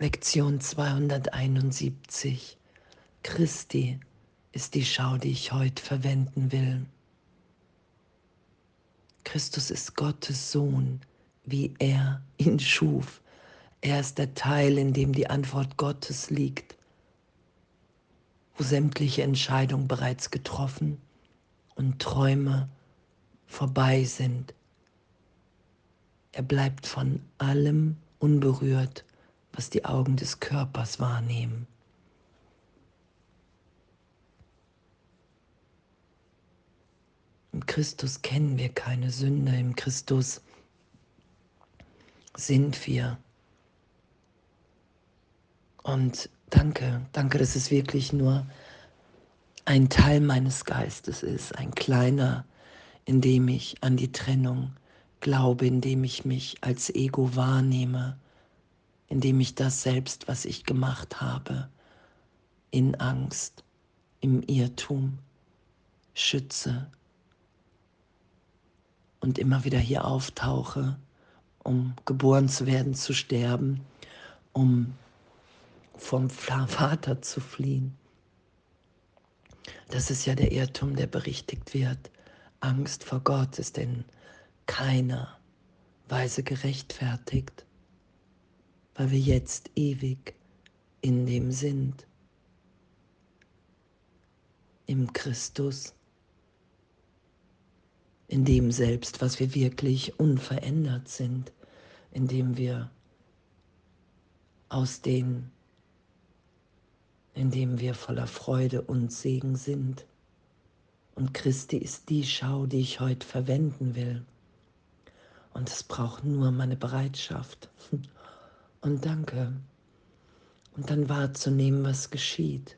Lektion 271. Christi ist die Schau, die ich heute verwenden will. Christus ist Gottes Sohn, wie er ihn schuf. Er ist der Teil, in dem die Antwort Gottes liegt, wo sämtliche Entscheidungen bereits getroffen und Träume vorbei sind. Er bleibt von allem unberührt was die Augen des Körpers wahrnehmen. Im Christus kennen wir keine Sünde, im Christus sind wir. Und danke, danke, dass es wirklich nur ein Teil meines Geistes ist, ein kleiner, in dem ich an die Trennung glaube, in dem ich mich als Ego wahrnehme indem ich das selbst, was ich gemacht habe, in Angst, im Irrtum schütze und immer wieder hier auftauche, um geboren zu werden, zu sterben, um vom Vater zu fliehen. Das ist ja der Irrtum, der berichtigt wird. Angst vor Gott ist in keiner Weise gerechtfertigt weil wir jetzt ewig in dem sind, im Christus, in dem selbst, was wir wirklich unverändert sind, in dem wir aus den, in dem wir voller Freude und Segen sind. Und Christi ist die Schau, die ich heute verwenden will. Und es braucht nur meine Bereitschaft und danke. Und dann wahrzunehmen, was geschieht.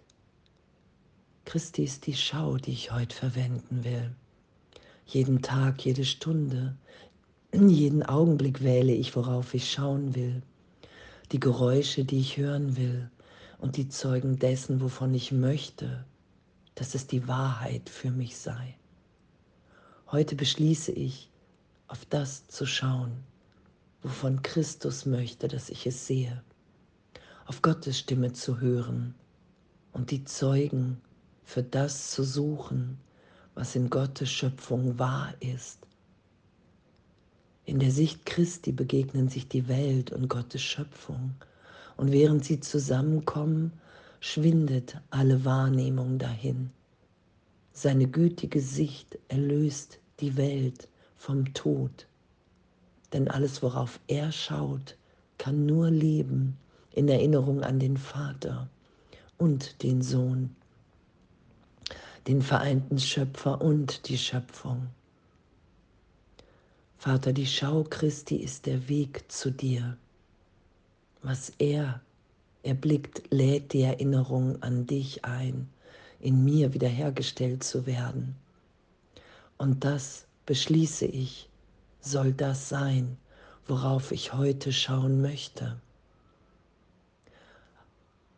Christi ist die Schau, die ich heute verwenden will. Jeden Tag, jede Stunde, jeden Augenblick wähle ich, worauf ich schauen will. Die Geräusche, die ich hören will und die Zeugen dessen, wovon ich möchte, dass es die Wahrheit für mich sei. Heute beschließe ich, auf das zu schauen, wovon Christus möchte, dass ich es sehe, auf Gottes Stimme zu hören und die Zeugen für das zu suchen, was in Gottes Schöpfung wahr ist. In der Sicht Christi begegnen sich die Welt und Gottes Schöpfung, und während sie zusammenkommen, schwindet alle Wahrnehmung dahin. Seine gütige Sicht erlöst die Welt vom Tod denn alles, worauf er schaut, kann nur leben in Erinnerung an den Vater und den Sohn, den vereinten Schöpfer und die Schöpfung. Vater, die Schau Christi ist der Weg zu dir. Was er erblickt, lädt die Erinnerung an dich ein, in mir wiederhergestellt zu werden. Und das beschließe ich soll das sein, worauf ich heute schauen möchte.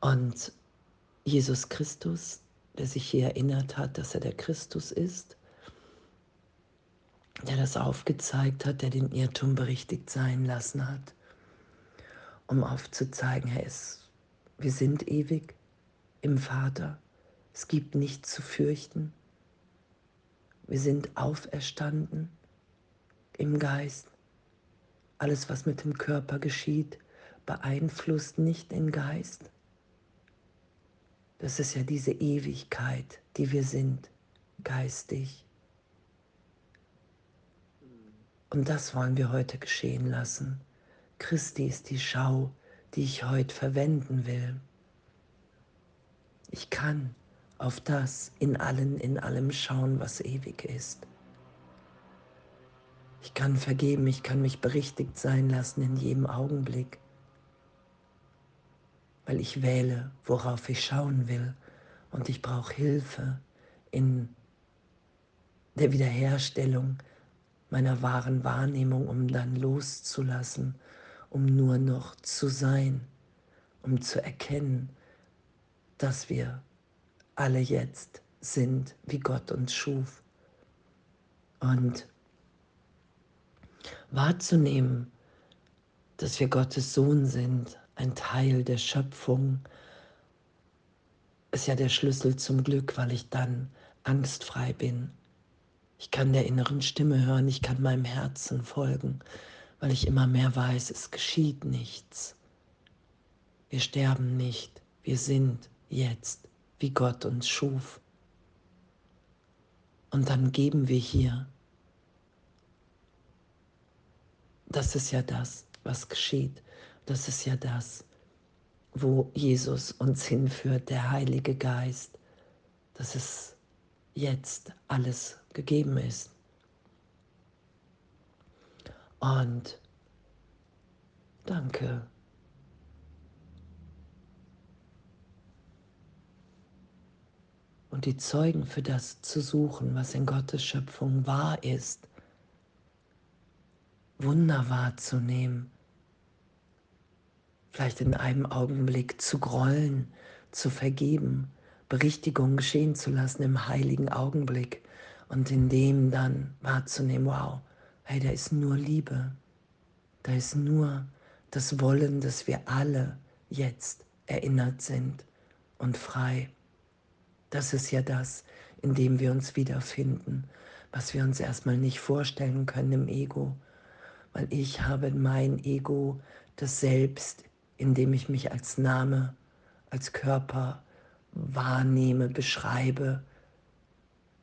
Und Jesus Christus, der sich hier erinnert hat, dass er der Christus ist, der das aufgezeigt hat, der den Irrtum berichtigt sein lassen hat, um aufzuzeigen, Herr, es, wir sind ewig im Vater, es gibt nichts zu fürchten, wir sind auferstanden im Geist. Alles, was mit dem Körper geschieht, beeinflusst nicht den Geist. Das ist ja diese Ewigkeit, die wir sind, geistig. Und das wollen wir heute geschehen lassen. Christi ist die Schau, die ich heute verwenden will. Ich kann auf das in allen, in allem schauen, was ewig ist. Ich kann vergeben, ich kann mich berichtigt sein lassen in jedem Augenblick, weil ich wähle, worauf ich schauen will und ich brauche Hilfe in der Wiederherstellung meiner wahren Wahrnehmung, um dann loszulassen, um nur noch zu sein, um zu erkennen, dass wir alle jetzt sind, wie Gott uns schuf. Und wahrzunehmen, dass wir Gottes Sohn sind, ein Teil der Schöpfung, ist ja der Schlüssel zum Glück, weil ich dann angstfrei bin. Ich kann der inneren Stimme hören, ich kann meinem Herzen folgen, weil ich immer mehr weiß, es geschieht nichts. Wir sterben nicht, wir sind jetzt, wie Gott uns schuf. Und dann geben wir hier. Das ist ja das, was geschieht. Das ist ja das, wo Jesus uns hinführt, der Heilige Geist, dass es jetzt alles gegeben ist. Und danke. Und die Zeugen für das zu suchen, was in Gottes Schöpfung wahr ist, Wunder wahrzunehmen, vielleicht in einem Augenblick zu grollen, zu vergeben, Berichtigung geschehen zu lassen im heiligen Augenblick und in dem dann wahrzunehmen, wow, hey, da ist nur Liebe, da ist nur das Wollen, dass wir alle jetzt erinnert sind und frei. Das ist ja das, in dem wir uns wiederfinden, was wir uns erstmal nicht vorstellen können im Ego, weil ich habe mein Ego, das Selbst indem ich mich als Name, als Körper wahrnehme, beschreibe.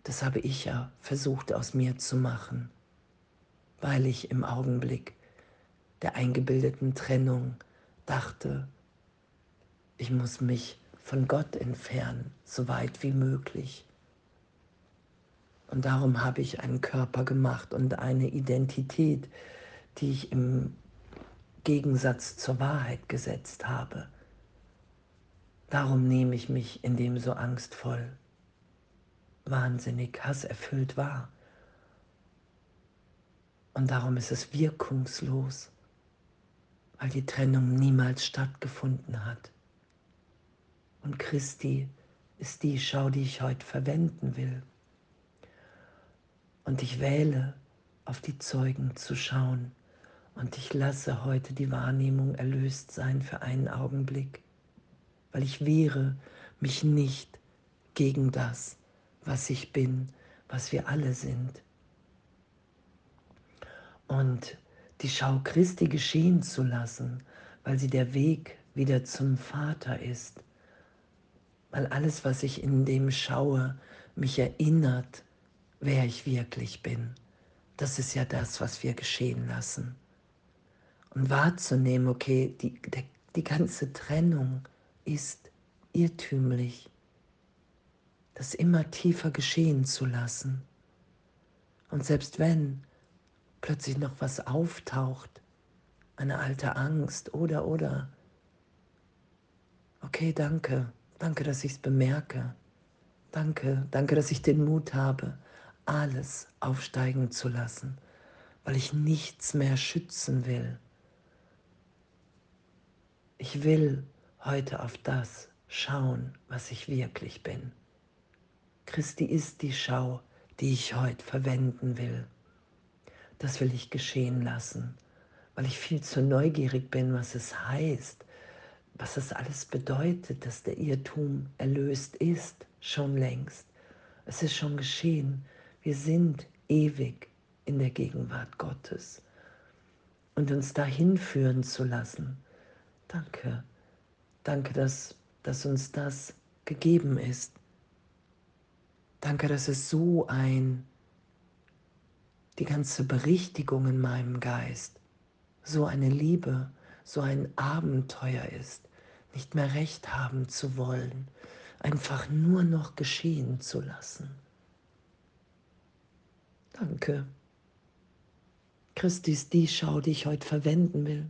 Das habe ich ja versucht aus mir zu machen, weil ich im Augenblick der eingebildeten Trennung dachte, ich muss mich von Gott entfernen, so weit wie möglich. Und darum habe ich einen Körper gemacht und eine Identität, die ich im Gegensatz zur Wahrheit gesetzt habe. Darum nehme ich mich in dem so angstvoll, wahnsinnig, hasserfüllt wahr. Und darum ist es wirkungslos, weil die Trennung niemals stattgefunden hat. Und Christi ist die Schau, die ich heute verwenden will. Und ich wähle, auf die Zeugen zu schauen und ich lasse heute die Wahrnehmung erlöst sein für einen Augenblick, weil ich wehre mich nicht gegen das, was ich bin, was wir alle sind. Und die Schau Christi geschehen zu lassen, weil sie der Weg wieder zum Vater ist, weil alles, was ich in dem schaue, mich erinnert, wer ich wirklich bin. Das ist ja das, was wir geschehen lassen und wahrzunehmen, okay, die, der, die ganze Trennung ist irrtümlich, das immer tiefer geschehen zu lassen. Und selbst wenn plötzlich noch was auftaucht, eine alte Angst oder oder, okay, danke, danke, dass ich es bemerke. Danke, danke, dass ich den Mut habe, alles aufsteigen zu lassen, weil ich nichts mehr schützen will ich will heute auf das schauen, was ich wirklich bin. Christi ist die Schau, die ich heute verwenden will. Das will ich geschehen lassen, weil ich viel zu neugierig bin, was es heißt, was es alles bedeutet, dass der Irrtum erlöst ist, schon längst. Es ist schon geschehen. Wir sind ewig in der Gegenwart Gottes. Und uns dahin führen zu lassen, Danke. Danke, dass, dass uns das gegeben ist. Danke, dass es so ein, die ganze Berichtigung in meinem Geist, so eine Liebe, so ein Abenteuer ist, nicht mehr recht haben zu wollen, einfach nur noch geschehen zu lassen. Danke. Christi ist die Schau, die ich heute verwenden will